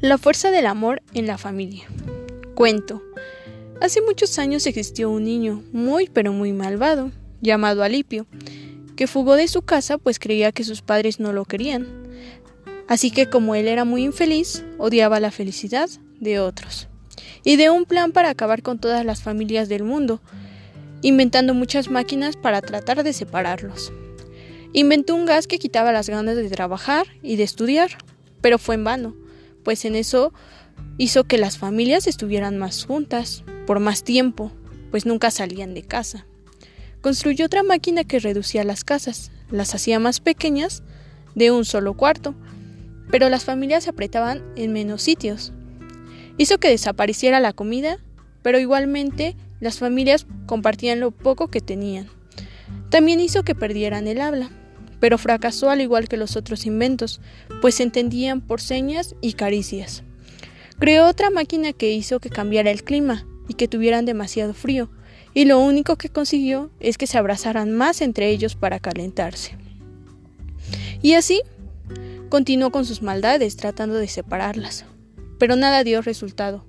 La fuerza del amor en la familia. Cuento. Hace muchos años existió un niño muy pero muy malvado, llamado Alipio, que fugó de su casa pues creía que sus padres no lo querían. Así que como él era muy infeliz, odiaba la felicidad de otros. Y de un plan para acabar con todas las familias del mundo, inventando muchas máquinas para tratar de separarlos. Inventó un gas que quitaba las ganas de trabajar y de estudiar, pero fue en vano, pues en eso hizo que las familias estuvieran más juntas, por más tiempo, pues nunca salían de casa. Construyó otra máquina que reducía las casas, las hacía más pequeñas, de un solo cuarto, pero las familias se apretaban en menos sitios. Hizo que desapareciera la comida, pero igualmente las familias compartían lo poco que tenían. También hizo que perdieran el habla, pero fracasó al igual que los otros inventos, pues se entendían por señas y caricias. Creó otra máquina que hizo que cambiara el clima y que tuvieran demasiado frío, y lo único que consiguió es que se abrazaran más entre ellos para calentarse. Y así continuó con sus maldades tratando de separarlas, pero nada dio resultado.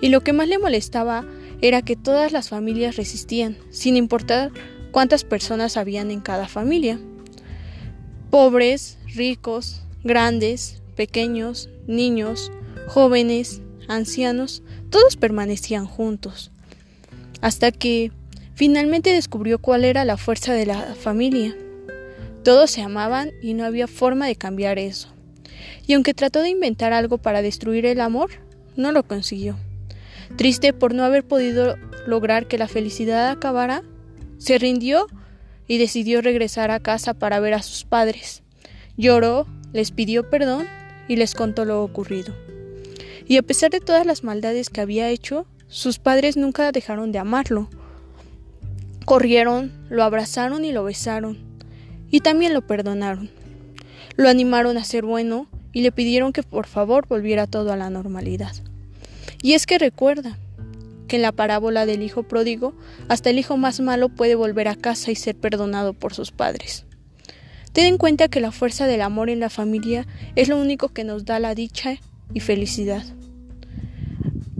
Y lo que más le molestaba era que todas las familias resistían, sin importar cuántas personas habían en cada familia. Pobres, ricos, grandes, pequeños, niños, jóvenes, ancianos, todos permanecían juntos. Hasta que finalmente descubrió cuál era la fuerza de la familia. Todos se amaban y no había forma de cambiar eso. Y aunque trató de inventar algo para destruir el amor, no lo consiguió. Triste por no haber podido lograr que la felicidad acabara, se rindió y decidió regresar a casa para ver a sus padres. Lloró, les pidió perdón y les contó lo ocurrido. Y a pesar de todas las maldades que había hecho, sus padres nunca dejaron de amarlo. Corrieron, lo abrazaron y lo besaron, y también lo perdonaron. Lo animaron a ser bueno y le pidieron que por favor volviera todo a la normalidad. Y es que recuerda, que en la parábola del hijo pródigo, hasta el hijo más malo puede volver a casa y ser perdonado por sus padres. Ten en cuenta que la fuerza del amor en la familia es lo único que nos da la dicha y felicidad.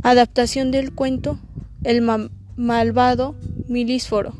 Adaptación del cuento El malvado Milísforo